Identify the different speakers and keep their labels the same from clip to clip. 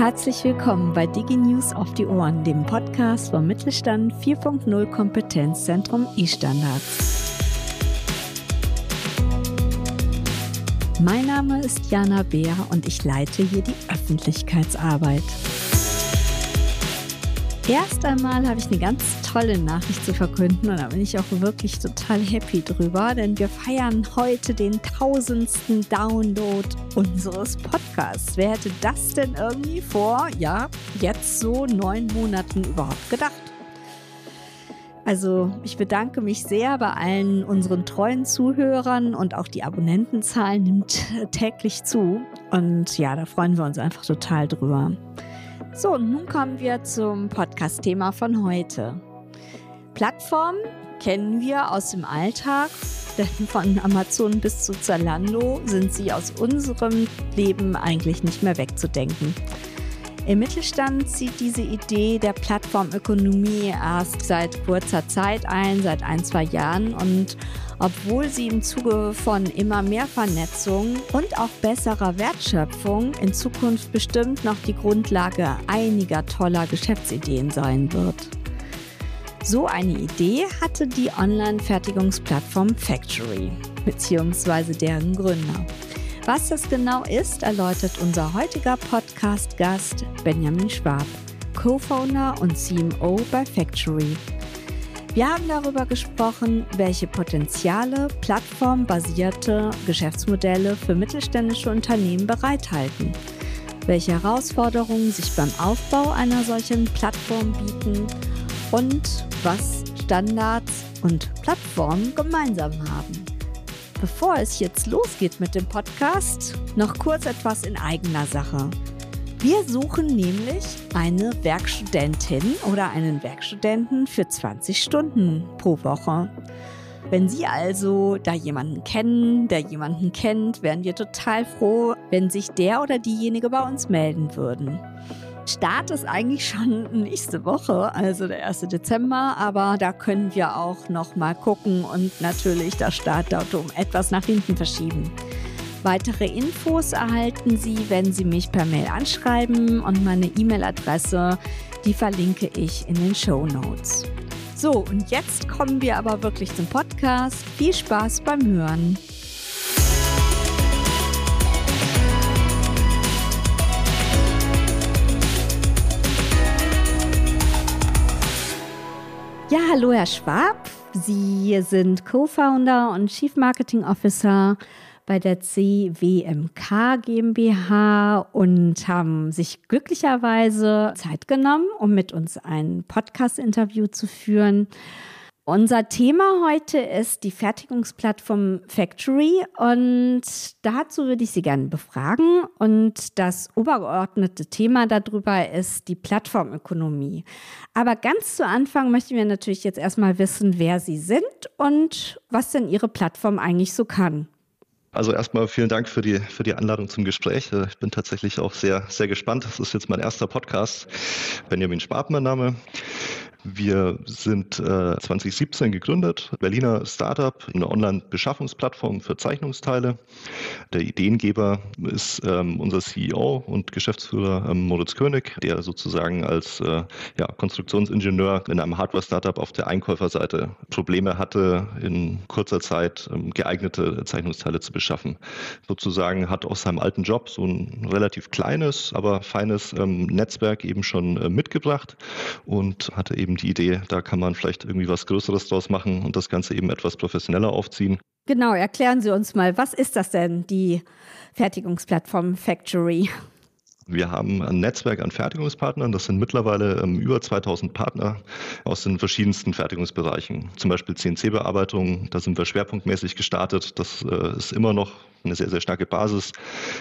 Speaker 1: Herzlich willkommen bei DigiNews auf die Ohren, dem Podcast vom Mittelstand 4.0 Kompetenzzentrum e-Standards. Mein Name ist Jana Beer und ich leite hier die Öffentlichkeitsarbeit. Erst einmal habe ich eine ganz tolle Nachricht zu verkünden und da bin ich auch wirklich total happy drüber, denn wir feiern heute den tausendsten Download unseres Podcasts. Wer hätte das denn irgendwie vor, ja, jetzt so neun Monaten überhaupt gedacht? Also ich bedanke mich sehr bei allen unseren treuen Zuhörern und auch die Abonnentenzahl nimmt täglich zu. Und ja, da freuen wir uns einfach total drüber. So, und nun kommen wir zum Podcast-Thema von heute. Plattformen kennen wir aus dem Alltag, denn von Amazon bis zu Zalando sind sie aus unserem Leben eigentlich nicht mehr wegzudenken. Im Mittelstand zieht diese Idee der Plattformökonomie erst seit kurzer Zeit ein, seit ein, zwei Jahren und obwohl sie im Zuge von immer mehr Vernetzung und auch besserer Wertschöpfung in Zukunft bestimmt noch die Grundlage einiger toller Geschäftsideen sein wird. So eine Idee hatte die Online-Fertigungsplattform Factory bzw. deren Gründer. Was das genau ist, erläutert unser heutiger Podcast-Gast Benjamin Schwab, Co-Founder und CMO bei Factory. Wir haben darüber gesprochen, welche Potenziale plattformbasierte Geschäftsmodelle für mittelständische Unternehmen bereithalten, welche Herausforderungen sich beim Aufbau einer solchen Plattform bieten und was Standards und Plattformen gemeinsam haben. Bevor es jetzt losgeht mit dem Podcast, noch kurz etwas in eigener Sache. Wir suchen nämlich eine Werkstudentin oder einen Werkstudenten für 20 Stunden pro Woche. Wenn Sie also da jemanden kennen, der jemanden kennt, wären wir total froh, wenn sich der oder diejenige bei uns melden würden. Start ist eigentlich schon nächste Woche, also der 1. Dezember, aber da können wir auch noch mal gucken und natürlich das Startdatum etwas nach hinten verschieben. Weitere Infos erhalten Sie, wenn Sie mich per Mail anschreiben und meine E-Mail-Adresse, die verlinke ich in den Show Notes. So, und jetzt kommen wir aber wirklich zum Podcast. Viel Spaß beim Hören. Ja, hallo Herr Schwab. Sie sind Co-Founder und Chief Marketing Officer bei der CWMK GmbH und haben sich glücklicherweise Zeit genommen, um mit uns ein Podcast-Interview zu führen. Unser Thema heute ist die Fertigungsplattform Factory und dazu würde ich Sie gerne befragen. Und das obergeordnete Thema darüber ist die Plattformökonomie. Aber ganz zu Anfang möchten wir natürlich jetzt erstmal wissen, wer Sie sind und was denn Ihre Plattform eigentlich so kann.
Speaker 2: Also erstmal vielen Dank für die, für die Einladung zum Gespräch. Äh, ich bin tatsächlich auch sehr, sehr gespannt. Das ist jetzt mein erster Podcast. Benjamin Schwab, mein Name. Wir sind äh, 2017 gegründet, Berliner Startup, eine Online-Beschaffungsplattform für Zeichnungsteile. Der Ideengeber ist ähm, unser CEO und Geschäftsführer ähm, Moritz König, der sozusagen als äh, ja, Konstruktionsingenieur in einem Hardware-Startup auf der Einkäuferseite Probleme hatte, in kurzer Zeit ähm, geeignete Zeichnungsteile zu beschaffen. Sozusagen hat aus seinem alten Job so ein relativ kleines, aber feines ähm, Netzwerk eben schon äh, mitgebracht und hatte eben eben die Idee, da kann man vielleicht irgendwie was Größeres draus machen und das Ganze eben etwas professioneller aufziehen.
Speaker 1: Genau, erklären Sie uns mal, was ist das denn, die Fertigungsplattform Factory?
Speaker 2: Wir haben ein Netzwerk an Fertigungspartnern. Das sind mittlerweile ähm, über 2000 Partner aus den verschiedensten Fertigungsbereichen. Zum Beispiel CNC-Bearbeitung, da sind wir schwerpunktmäßig gestartet. Das äh, ist immer noch eine sehr, sehr starke Basis.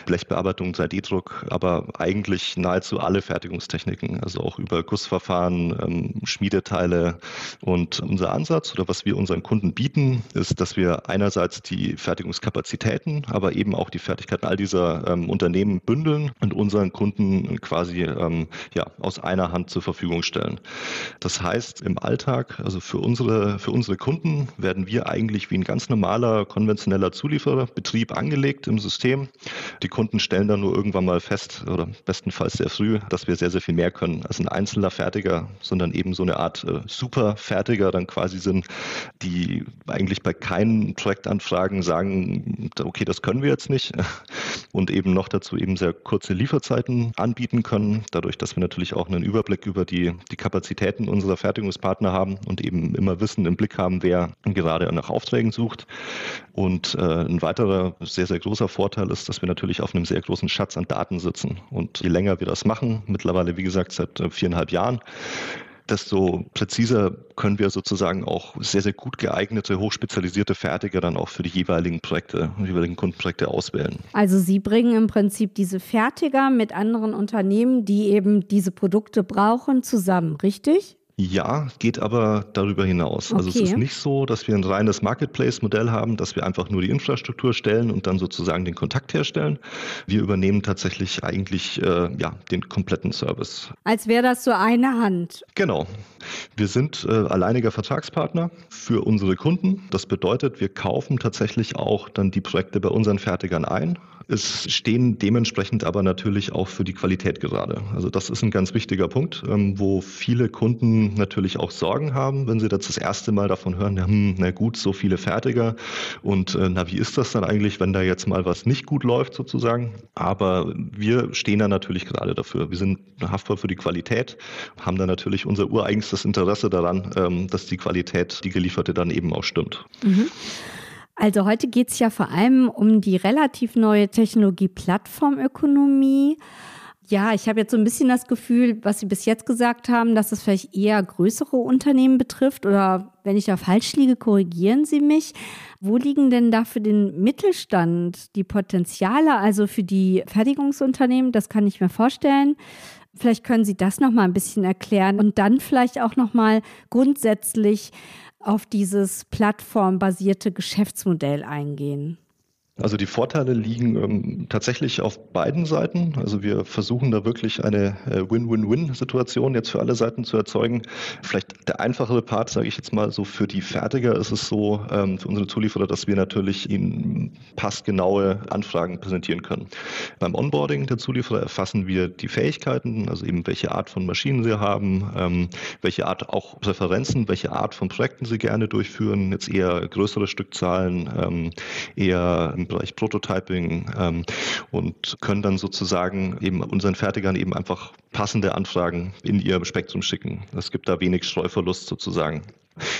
Speaker 2: Blechbearbeitung, 3D-Druck, aber eigentlich nahezu alle Fertigungstechniken, also auch über Gussverfahren, ähm, Schmiedeteile. Und unser Ansatz oder was wir unseren Kunden bieten, ist, dass wir einerseits die Fertigungskapazitäten, aber eben auch die Fertigkeiten all dieser ähm, Unternehmen bündeln und unseren Kunden quasi ähm, ja, aus einer Hand zur Verfügung stellen. Das heißt, im Alltag, also für unsere, für unsere Kunden, werden wir eigentlich wie ein ganz normaler konventioneller Zuliefererbetrieb angelegt im System. Die Kunden stellen dann nur irgendwann mal fest, oder bestenfalls sehr früh, dass wir sehr, sehr viel mehr können als ein einzelner Fertiger, sondern eben so eine Art äh, Superfertiger dann quasi sind, die eigentlich bei keinen Projektanfragen sagen, okay, das können wir jetzt nicht und eben noch dazu eben sehr kurze Lieferzeiten anbieten können, dadurch, dass wir natürlich auch einen Überblick über die, die Kapazitäten unserer Fertigungspartner haben und eben immer Wissen im Blick haben, wer gerade nach Aufträgen sucht. Und äh, ein weiterer sehr, sehr großer Vorteil ist, dass wir natürlich auf einem sehr großen Schatz an Daten sitzen. Und je länger wir das machen, mittlerweile wie gesagt seit äh, viereinhalb Jahren, desto präziser können wir sozusagen auch sehr, sehr gut geeignete, hochspezialisierte Fertiger dann auch für die jeweiligen Projekte, die jeweiligen Kundenprojekte auswählen.
Speaker 1: Also Sie bringen im Prinzip diese Fertiger mit anderen Unternehmen, die eben diese Produkte brauchen, zusammen, richtig?
Speaker 2: Ja, geht aber darüber hinaus. Okay. Also es ist nicht so, dass wir ein reines Marketplace-Modell haben, dass wir einfach nur die Infrastruktur stellen und dann sozusagen den Kontakt herstellen. Wir übernehmen tatsächlich eigentlich äh, ja, den kompletten Service.
Speaker 1: Als wäre das so eine Hand.
Speaker 2: Genau. Wir sind äh, alleiniger Vertragspartner für unsere Kunden. Das bedeutet, wir kaufen tatsächlich auch dann die Projekte bei unseren Fertigern ein es stehen dementsprechend aber natürlich auch für die Qualität gerade. Also das ist ein ganz wichtiger Punkt, ähm, wo viele Kunden natürlich auch Sorgen haben, wenn sie das das erste Mal davon hören, hm, na gut, so viele Fertiger und äh, na, wie ist das dann eigentlich, wenn da jetzt mal was nicht gut läuft sozusagen? Aber wir stehen da natürlich gerade dafür. Wir sind haftbar für die Qualität, haben da natürlich unser ureigenstes Interesse daran, ähm, dass die Qualität, die gelieferte dann eben auch stimmt. Mhm.
Speaker 1: Also heute geht es ja vor allem um die relativ neue Technologie Plattformökonomie. Ja, ich habe jetzt so ein bisschen das Gefühl, was Sie bis jetzt gesagt haben, dass es vielleicht eher größere Unternehmen betrifft. Oder wenn ich da falsch liege, korrigieren Sie mich. Wo liegen denn da für den Mittelstand die Potenziale, also für die Fertigungsunternehmen? Das kann ich mir vorstellen. Vielleicht können Sie das noch mal ein bisschen erklären und dann vielleicht auch noch mal grundsätzlich auf dieses plattformbasierte Geschäftsmodell eingehen?
Speaker 2: Also die Vorteile liegen ähm, tatsächlich auf beiden Seiten. Also wir versuchen da wirklich eine äh, Win-Win-Win-Situation jetzt für alle Seiten zu erzeugen. Vielleicht der einfachere Part, sage ich jetzt mal so, für die Fertiger ist es so, ähm, für unsere Zulieferer, dass wir natürlich ihnen passgenaue Anfragen präsentieren können. Beim Onboarding der Zulieferer erfassen wir die Fähigkeiten, also eben welche Art von Maschinen sie haben, ähm, welche Art auch Präferenzen, welche Art von Projekten sie gerne durchführen, jetzt eher größere Stückzahlen, ähm, eher Bereich Prototyping ähm, und können dann sozusagen eben unseren Fertigern eben einfach passende Anfragen in ihr Spektrum schicken. Es gibt da wenig Streuverlust sozusagen.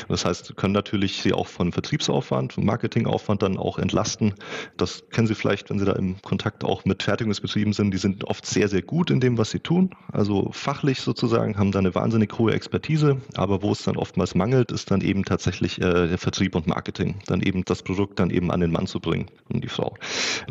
Speaker 2: Das heißt, können natürlich Sie auch von Vertriebsaufwand, von Marketingaufwand dann auch entlasten. Das kennen Sie vielleicht, wenn Sie da im Kontakt auch mit Fertigungsbetrieben sind. Die sind oft sehr, sehr gut in dem, was sie tun. Also fachlich sozusagen haben da eine wahnsinnig hohe Expertise. Aber wo es dann oftmals mangelt, ist dann eben tatsächlich äh, der Vertrieb und Marketing. Dann eben das Produkt dann eben an den Mann zu bringen und die Frau.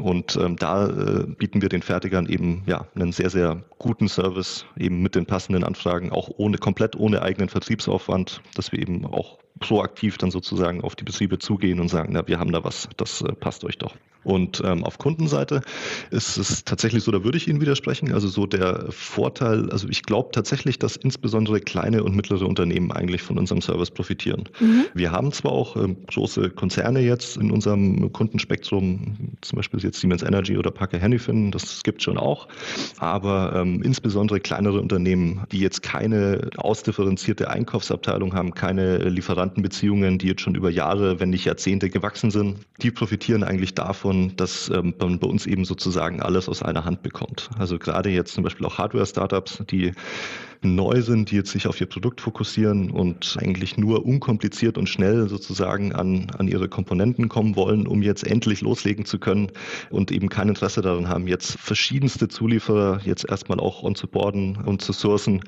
Speaker 2: Und ähm, da äh, bieten wir den Fertigern eben ja einen sehr, sehr guten Service eben mit den passenden Anfragen, auch ohne komplett ohne eigenen Vertriebsaufwand, dass wir eben auch proaktiv dann sozusagen auf die Betriebe zugehen und sagen, na, wir haben da was, das äh, passt euch doch. Und ähm, auf Kundenseite ist es tatsächlich so, da würde ich Ihnen widersprechen. Also so der Vorteil, also ich glaube tatsächlich, dass insbesondere kleine und mittlere Unternehmen eigentlich von unserem Service profitieren. Mhm. Wir haben zwar auch ähm, große Konzerne jetzt in unserem Kundenspektrum, zum Beispiel jetzt Siemens Energy oder Parker Hannifin, das gibt es schon auch, aber ähm, insbesondere kleinere Unternehmen, die jetzt keine ausdifferenzierte Einkaufsabteilung haben, keine Lieferantenbeziehungen, die jetzt schon über Jahre, wenn nicht Jahrzehnte gewachsen sind, die profitieren eigentlich davon, davon, dass ähm, man bei uns eben sozusagen alles aus einer Hand bekommt. Also gerade jetzt zum Beispiel auch Hardware-Startups, die neu sind, die jetzt sich auf ihr Produkt fokussieren und eigentlich nur unkompliziert und schnell sozusagen an, an ihre Komponenten kommen wollen, um jetzt endlich loslegen zu können und eben kein Interesse daran haben, jetzt verschiedenste Zulieferer jetzt erstmal auch onzuboarden und zu sourcen.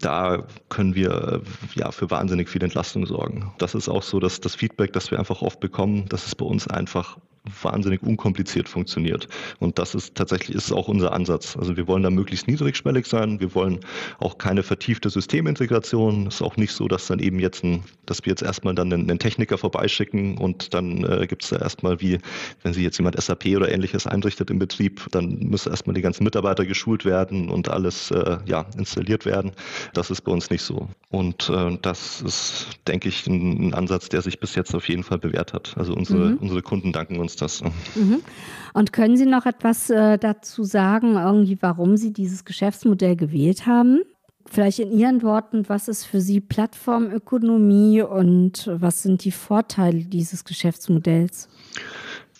Speaker 2: Da können wir äh, ja für wahnsinnig viel Entlastung sorgen. Das ist auch so, dass das Feedback, das wir einfach oft bekommen, dass es bei uns einfach wahnsinnig unkompliziert funktioniert. Und das ist tatsächlich ist auch unser Ansatz. Also wir wollen da möglichst niedrigschwellig sein. Wir wollen auch keine vertiefte Systemintegration. Es ist auch nicht so, dass dann eben jetzt ein, dass wir jetzt erstmal dann einen, einen Techniker vorbeischicken und dann äh, gibt es da erstmal wie, wenn Sie jetzt jemand SAP oder ähnliches einrichtet im Betrieb, dann müssen erstmal die ganzen Mitarbeiter geschult werden und alles äh, ja, installiert werden. Das ist bei uns nicht so. Und äh, das ist, denke ich, ein, ein, Ansatz, der sich bis jetzt auf jeden Fall bewährt hat. Also unsere, mhm. unsere Kunden danken uns das.
Speaker 1: Mhm. Und können Sie noch etwas äh, dazu sagen, irgendwie, warum Sie dieses Geschäftsmodell gewählt haben? Vielleicht in Ihren Worten, was ist für Sie Plattformökonomie und was sind die Vorteile dieses Geschäftsmodells?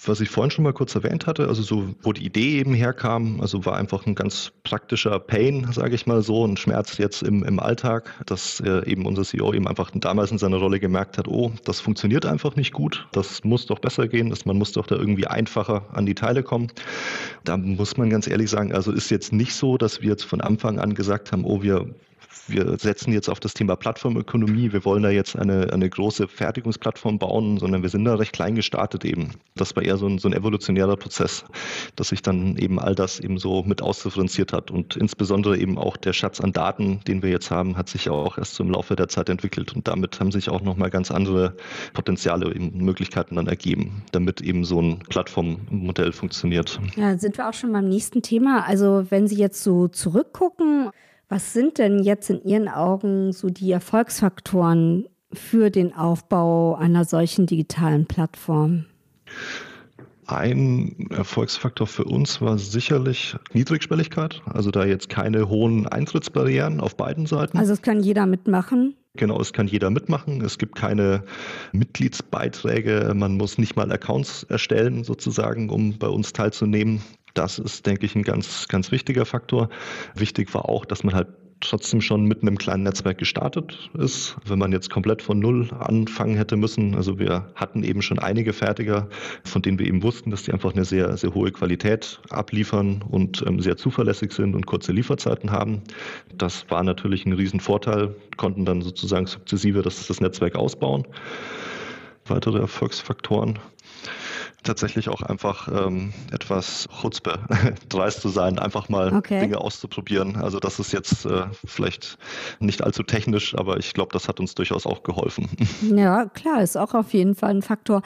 Speaker 2: Was ich vorhin schon mal kurz erwähnt hatte, also so, wo die Idee eben herkam, also war einfach ein ganz praktischer Pain, sage ich mal so, ein Schmerz jetzt im, im Alltag, dass äh, eben unser CEO eben einfach damals in seiner Rolle gemerkt hat, oh, das funktioniert einfach nicht gut, das muss doch besser gehen, dass man muss doch da irgendwie einfacher an die Teile kommen. Da muss man ganz ehrlich sagen, also ist jetzt nicht so, dass wir jetzt von Anfang an gesagt haben, oh, wir wir setzen jetzt auf das Thema Plattformökonomie, wir wollen da jetzt eine, eine große Fertigungsplattform bauen, sondern wir sind da recht klein gestartet eben. Das war eher so ein, so ein evolutionärer Prozess, dass sich dann eben all das eben so mit ausdifferenziert hat. Und insbesondere eben auch der Schatz an Daten, den wir jetzt haben, hat sich auch erst im Laufe der Zeit entwickelt. Und damit haben sich auch nochmal ganz andere Potenziale und Möglichkeiten dann ergeben, damit eben so ein Plattformmodell funktioniert.
Speaker 1: Ja, sind wir auch schon beim nächsten Thema. Also wenn Sie jetzt so zurückgucken, was sind denn jetzt in Ihren Augen so die Erfolgsfaktoren für den Aufbau einer solchen digitalen Plattform?
Speaker 2: Ein Erfolgsfaktor für uns war sicherlich Niedrigschwelligkeit, also da jetzt keine hohen Eintrittsbarrieren auf beiden Seiten.
Speaker 1: Also es kann jeder mitmachen.
Speaker 2: Genau, es kann jeder mitmachen. Es gibt keine Mitgliedsbeiträge. Man muss nicht mal Accounts erstellen, sozusagen, um bei uns teilzunehmen. Das ist, denke ich, ein ganz, ganz wichtiger Faktor. Wichtig war auch, dass man halt trotzdem schon mit einem kleinen Netzwerk gestartet ist. Wenn man jetzt komplett von Null anfangen hätte müssen, also wir hatten eben schon einige Fertiger, von denen wir eben wussten, dass die einfach eine sehr, sehr hohe Qualität abliefern und ähm, sehr zuverlässig sind und kurze Lieferzeiten haben. Das war natürlich ein Riesenvorteil, konnten dann sozusagen sukzessive das, das Netzwerk ausbauen. Weitere Erfolgsfaktoren tatsächlich auch einfach ähm, etwas Chutzpe, dreist zu sein, einfach mal okay. Dinge auszuprobieren. Also das ist jetzt äh, vielleicht nicht allzu technisch, aber ich glaube, das hat uns durchaus auch geholfen.
Speaker 1: Ja, klar, ist auch auf jeden Fall ein Faktor.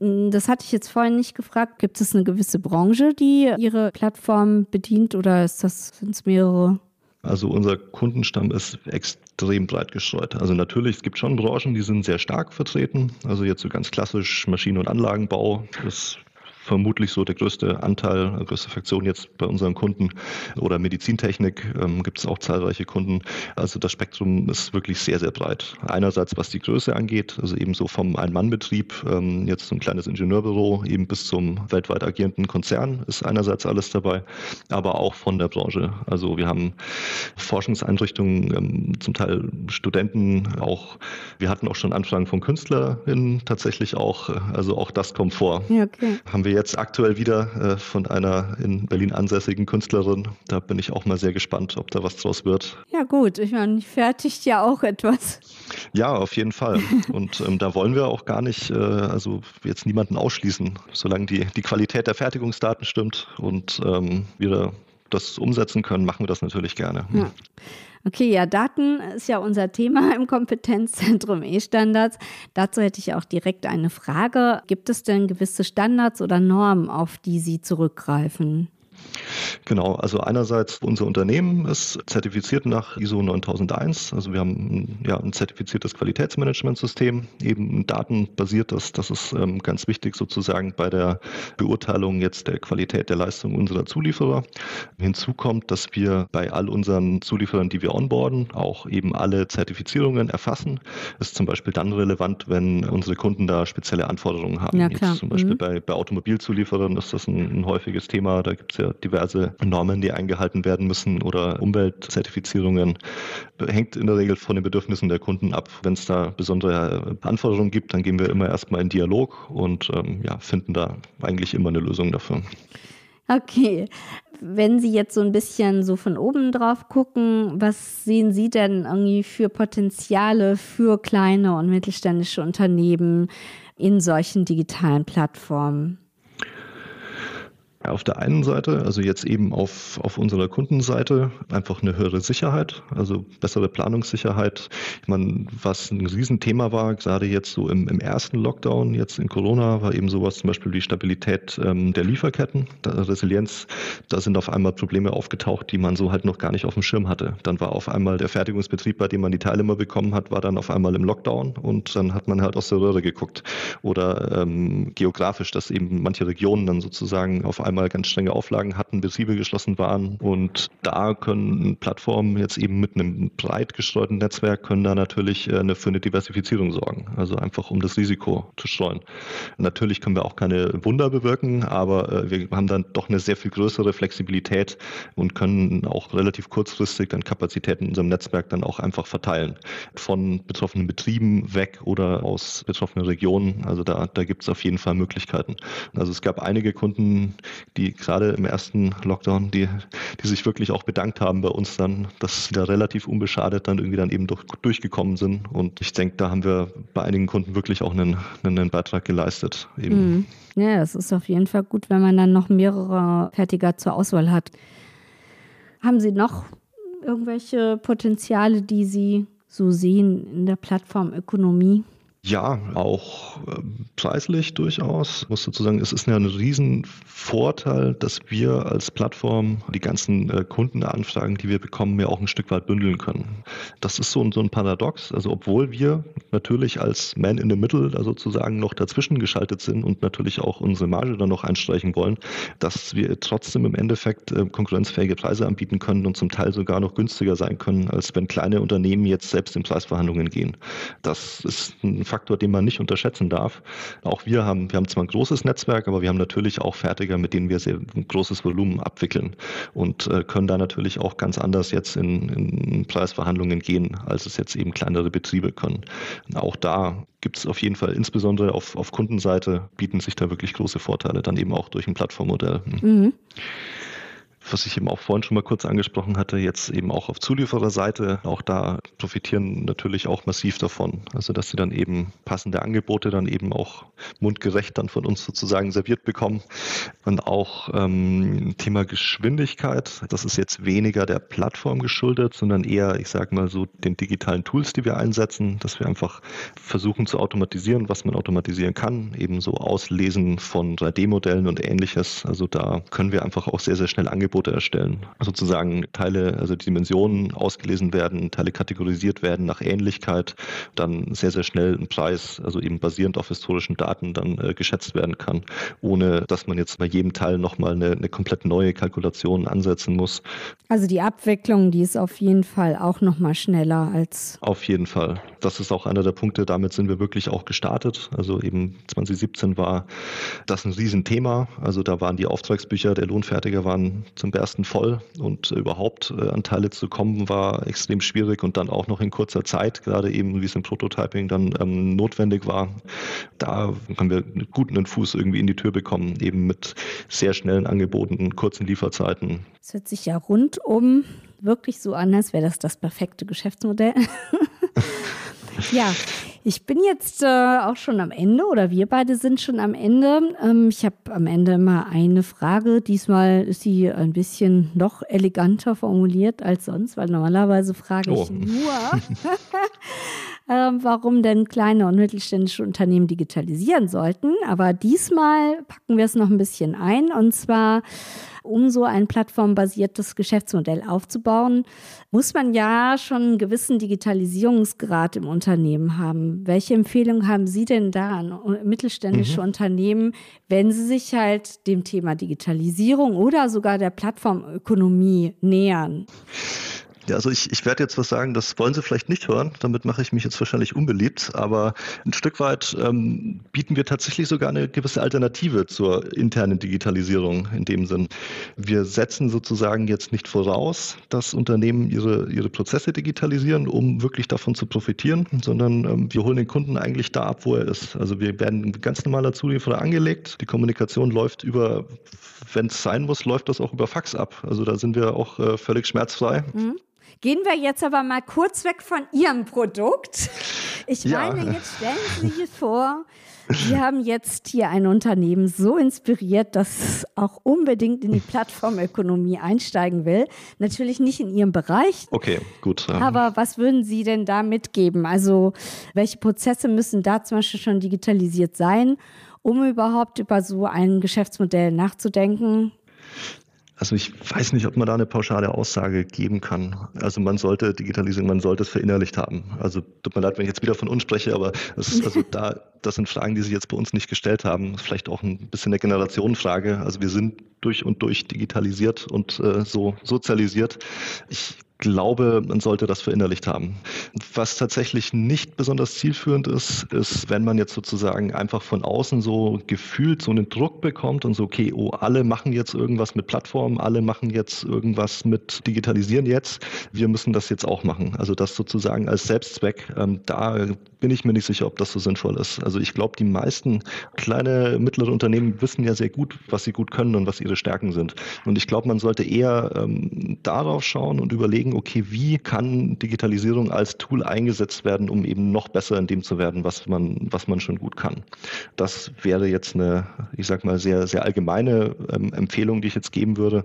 Speaker 1: Hm, das hatte ich jetzt vorhin nicht gefragt. Gibt es eine gewisse Branche, die Ihre Plattform bedient oder ist das, sind es mehrere?
Speaker 2: Also unser Kundenstamm ist extrem breit gestreut. Also natürlich, es gibt schon Branchen, die sind sehr stark vertreten. Also jetzt so ganz klassisch Maschinen- und Anlagenbau ist vermutlich so der größte Anteil, die größte Fraktion jetzt bei unseren Kunden. Oder Medizintechnik ähm, gibt es auch zahlreiche Kunden. Also das Spektrum ist wirklich sehr, sehr breit. Einerseits, was die Größe angeht, also eben so vom Ein-Mann-Betrieb, ähm, jetzt ein kleines Ingenieurbüro, eben bis zum weltweit agierenden Konzern ist einerseits alles dabei, aber auch von der Branche. Also wir haben Forschungseinrichtungen, ähm, zum Teil Studenten, auch wir hatten auch schon Anfragen von KünstlerInnen tatsächlich auch. Also auch das kommt vor. Ja, okay. Haben wir jetzt aktuell wieder äh, von einer in Berlin ansässigen Künstlerin. Da bin ich auch mal sehr gespannt, ob da was draus wird.
Speaker 1: Ja gut, ich meine, fertigt ja auch etwas.
Speaker 2: Ja, auf jeden Fall. Und ähm, da wollen wir auch gar nicht, äh, also jetzt niemanden ausschließen, solange die, die Qualität der Fertigungsdaten stimmt und ähm, wir das umsetzen können, machen wir das natürlich gerne. Ja.
Speaker 1: Okay, ja, Daten ist ja unser Thema im Kompetenzzentrum E-Standards. Dazu hätte ich auch direkt eine Frage. Gibt es denn gewisse Standards oder Normen, auf die Sie zurückgreifen?
Speaker 2: Genau, also einerseits unser Unternehmen ist zertifiziert nach ISO 9001. Also wir haben ja, ein zertifiziertes Qualitätsmanagementsystem, eben datenbasiert. Das, das ist ähm, ganz wichtig sozusagen bei der Beurteilung jetzt der Qualität der Leistung unserer Zulieferer. Hinzu kommt, dass wir bei all unseren Zulieferern, die wir onboarden, auch eben alle Zertifizierungen erfassen. Ist zum Beispiel dann relevant, wenn unsere Kunden da spezielle Anforderungen haben. Ja, klar. Jetzt zum Beispiel mhm. bei, bei Automobilzulieferern ist das ein, ein häufiges Thema. Da gibt es ja diverse Normen, die eingehalten werden müssen oder Umweltzertifizierungen. Hängt in der Regel von den Bedürfnissen der Kunden ab. Wenn es da besondere Anforderungen gibt, dann gehen wir immer erstmal in Dialog und ähm, ja, finden da eigentlich immer eine Lösung dafür.
Speaker 1: Okay. Wenn Sie jetzt so ein bisschen so von oben drauf gucken, was sehen Sie denn irgendwie für Potenziale für kleine und mittelständische Unternehmen in solchen digitalen Plattformen?
Speaker 2: Auf der einen Seite, also jetzt eben auf, auf unserer Kundenseite, einfach eine höhere Sicherheit, also bessere Planungssicherheit. Ich meine, was ein Riesenthema war, gerade jetzt so im, im ersten Lockdown, jetzt in Corona, war eben sowas zum Beispiel die Stabilität ähm, der Lieferketten, der Resilienz. Da sind auf einmal Probleme aufgetaucht, die man so halt noch gar nicht auf dem Schirm hatte. Dann war auf einmal der Fertigungsbetrieb, bei dem man die Teile immer bekommen hat, war dann auf einmal im Lockdown und dann hat man halt aus der Röhre geguckt. Oder ähm, geografisch, dass eben manche Regionen dann sozusagen auf einmal ganz strenge Auflagen hatten, Betriebe geschlossen waren. Und da können Plattformen jetzt eben mit einem breit gestreuten Netzwerk können da natürlich äh, eine, für eine Diversifizierung sorgen. Also einfach um das Risiko zu streuen. Natürlich können wir auch keine Wunder bewirken, aber äh, wir haben dann doch eine sehr viel größere Flexibilität und können auch relativ kurzfristig dann Kapazitäten in unserem Netzwerk dann auch einfach verteilen. Von betroffenen Betrieben weg oder aus betroffenen Regionen. Also da, da gibt es auf jeden Fall Möglichkeiten. Also es gab einige Kunden, die gerade im ersten Lockdown, die, die sich wirklich auch bedankt haben bei uns dann, dass sie da relativ unbeschadet dann irgendwie dann eben durch, durchgekommen sind. Und ich denke, da haben wir bei einigen Kunden wirklich auch einen, einen Beitrag geleistet. Eben.
Speaker 1: Mhm. Ja, es ist auf jeden Fall gut, wenn man dann noch mehrere Fertiger zur Auswahl hat. Haben Sie noch irgendwelche Potenziale, die Sie so sehen in der Plattformökonomie?
Speaker 2: Ja, auch äh, preislich durchaus. Ich muss dazu sagen, es ist ja ein Riesenvorteil, dass wir als Plattform die ganzen äh, Kundenanfragen, die wir bekommen, ja auch ein Stück weit bündeln können. Das ist so ein, so ein Paradox. Also obwohl wir natürlich als Man in the Middle da sozusagen noch dazwischen geschaltet sind und natürlich auch unsere Marge dann noch einstreichen wollen, dass wir trotzdem im Endeffekt äh, konkurrenzfähige Preise anbieten können und zum Teil sogar noch günstiger sein können, als wenn kleine Unternehmen jetzt selbst in Preisverhandlungen gehen. Das ist ein Faktor, den man nicht unterschätzen darf. Auch wir haben, wir haben zwar ein großes Netzwerk, aber wir haben natürlich auch Fertiger, mit denen wir sehr großes Volumen abwickeln und äh, können da natürlich auch ganz anders jetzt in, in Preisverhandlungen gehen, als es jetzt eben kleinere Betriebe können. Auch da gibt es auf jeden Fall, insbesondere auf, auf Kundenseite, bieten sich da wirklich große Vorteile, dann eben auch durch ein Plattformmodell. Mhm was ich eben auch vorhin schon mal kurz angesprochen hatte, jetzt eben auch auf Zuliefererseite, auch da profitieren natürlich auch massiv davon. Also dass sie dann eben passende Angebote dann eben auch mundgerecht dann von uns sozusagen serviert bekommen. Und auch ähm, Thema Geschwindigkeit, das ist jetzt weniger der Plattform geschuldet, sondern eher, ich sage mal so, den digitalen Tools, die wir einsetzen, dass wir einfach versuchen zu automatisieren, was man automatisieren kann, eben so Auslesen von 3D-Modellen und ähnliches. Also da können wir einfach auch sehr, sehr schnell Angebote Angebote erstellen. Sozusagen Teile, also die Dimensionen ausgelesen werden, Teile kategorisiert werden nach Ähnlichkeit, dann sehr, sehr schnell ein Preis, also eben basierend auf historischen Daten dann äh, geschätzt werden kann, ohne dass man jetzt bei jedem Teil nochmal eine, eine komplett neue Kalkulation ansetzen muss.
Speaker 1: Also die Abwicklung, die ist auf jeden Fall auch nochmal schneller als.
Speaker 2: Auf jeden Fall. Das ist auch einer der Punkte, damit sind wir wirklich auch gestartet. Also eben 2017 war das ein Riesenthema. Also da waren die Auftragsbücher der Lohnfertiger waren zum Bersten voll und überhaupt äh, an Teile zu kommen war extrem schwierig und dann auch noch in kurzer Zeit, gerade eben wie es im Prototyping dann ähm, notwendig war. Da haben wir einen Fuß irgendwie in die Tür bekommen, eben mit sehr schnellen Angeboten, kurzen Lieferzeiten.
Speaker 1: Es hört sich ja rundum wirklich so an, als wäre das das perfekte Geschäftsmodell. ja, ich bin jetzt äh, auch schon am Ende oder wir beide sind schon am Ende. Ähm, ich habe am Ende immer eine Frage. Diesmal ist sie ein bisschen noch eleganter formuliert als sonst, weil normalerweise frage ich oh. nur, warum denn kleine und mittelständische Unternehmen digitalisieren sollten. Aber diesmal packen wir es noch ein bisschen ein und zwar um so ein plattformbasiertes Geschäftsmodell aufzubauen, muss man ja schon einen gewissen Digitalisierungsgrad im Unternehmen haben. Welche Empfehlungen haben Sie denn da an mittelständische mhm. Unternehmen, wenn sie sich halt dem Thema Digitalisierung oder sogar der Plattformökonomie nähern?
Speaker 2: Ja, also ich, ich werde jetzt was sagen, das wollen Sie vielleicht nicht hören, damit mache ich mich jetzt wahrscheinlich unbeliebt, aber ein Stück weit ähm, bieten wir tatsächlich sogar eine gewisse Alternative zur internen Digitalisierung in dem Sinn. Wir setzen sozusagen jetzt nicht voraus, dass Unternehmen ihre, ihre Prozesse digitalisieren, um wirklich davon zu profitieren, sondern ähm, wir holen den Kunden eigentlich da ab, wo er ist. Also wir werden ganz normaler Zulieferer angelegt, die Kommunikation läuft über, wenn es sein muss, läuft das auch über Fax ab. Also da sind wir auch äh, völlig schmerzfrei. Mhm.
Speaker 1: Gehen wir jetzt aber mal kurz weg von Ihrem Produkt. Ich ja. meine, jetzt stellen Sie sich vor, Sie haben jetzt hier ein Unternehmen so inspiriert, dass es auch unbedingt in die Plattformökonomie einsteigen will. Natürlich nicht in Ihrem Bereich.
Speaker 2: Okay, gut.
Speaker 1: Ja. Aber was würden Sie denn da mitgeben? Also welche Prozesse müssen da zum Beispiel schon digitalisiert sein, um überhaupt über so ein Geschäftsmodell nachzudenken?
Speaker 2: Also ich weiß nicht, ob man da eine pauschale Aussage geben kann. Also man sollte digitalisieren, man sollte es verinnerlicht haben. Also tut mir leid, wenn ich jetzt wieder von uns spreche, aber das ist also da, das sind Fragen, die sich jetzt bei uns nicht gestellt haben. Vielleicht auch ein bisschen eine Generationenfrage. Also wir sind durch und durch digitalisiert und äh, so sozialisiert. Ich glaube, man sollte das verinnerlicht haben. Was tatsächlich nicht besonders zielführend ist, ist, wenn man jetzt sozusagen einfach von außen so gefühlt so einen Druck bekommt und so, okay, oh, alle machen jetzt irgendwas mit Plattformen, alle machen jetzt irgendwas mit Digitalisieren jetzt, wir müssen das jetzt auch machen. Also das sozusagen als Selbstzweck, ähm, da bin ich mir nicht sicher, ob das so sinnvoll ist. Also ich glaube, die meisten kleine, mittlere Unternehmen wissen ja sehr gut, was sie gut können und was ihre Stärken sind. Und ich glaube, man sollte eher ähm, darauf schauen und überlegen, okay, wie kann Digitalisierung als Tool eingesetzt werden, um eben noch besser in dem zu werden, was man, was man schon gut kann. Das wäre jetzt eine, ich sag mal, sehr, sehr allgemeine ähm, Empfehlung, die ich jetzt geben würde.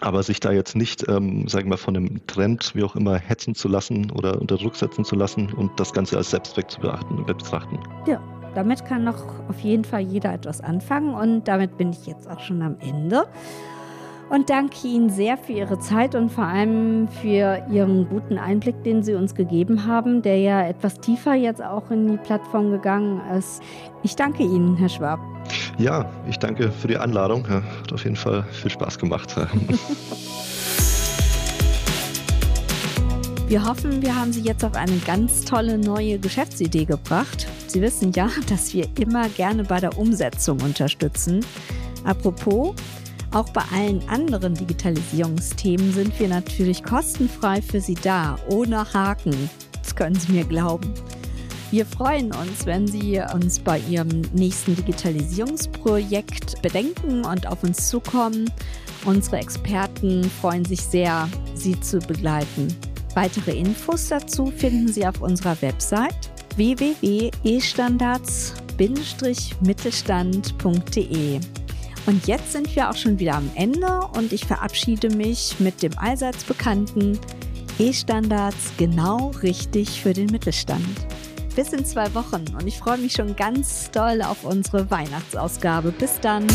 Speaker 2: Aber sich da jetzt nicht, ähm, sagen wir mal, von einem Trend, wie auch immer, hetzen zu lassen oder unter Druck setzen zu lassen und das Ganze als Selbstzweck zu betrachten.
Speaker 1: Ja, damit kann noch auf jeden Fall jeder etwas anfangen und damit bin ich jetzt auch schon am Ende und danke Ihnen sehr für Ihre Zeit und vor allem für Ihren guten Einblick, den Sie uns gegeben haben, der ja etwas tiefer jetzt auch in die Plattform gegangen ist. Ich danke Ihnen, Herr Schwab.
Speaker 2: Ja, ich danke für die Einladung. Ja, hat auf jeden Fall viel Spaß gemacht.
Speaker 1: Wir hoffen, wir haben Sie jetzt auf eine ganz tolle neue Geschäftsidee gebracht. Sie wissen ja, dass wir immer gerne bei der Umsetzung unterstützen. Apropos, auch bei allen anderen Digitalisierungsthemen sind wir natürlich kostenfrei für Sie da, ohne Haken. Das können Sie mir glauben. Wir freuen uns, wenn Sie uns bei Ihrem nächsten Digitalisierungsprojekt bedenken und auf uns zukommen. Unsere Experten freuen sich sehr, Sie zu begleiten. Weitere Infos dazu finden Sie auf unserer Website www.estandards-mittelstand.de. Und jetzt sind wir auch schon wieder am Ende und ich verabschiede mich mit dem allseits bekannten E-Standards genau richtig für den Mittelstand. Bis in zwei Wochen und ich freue mich schon ganz doll auf unsere Weihnachtsausgabe. Bis dann.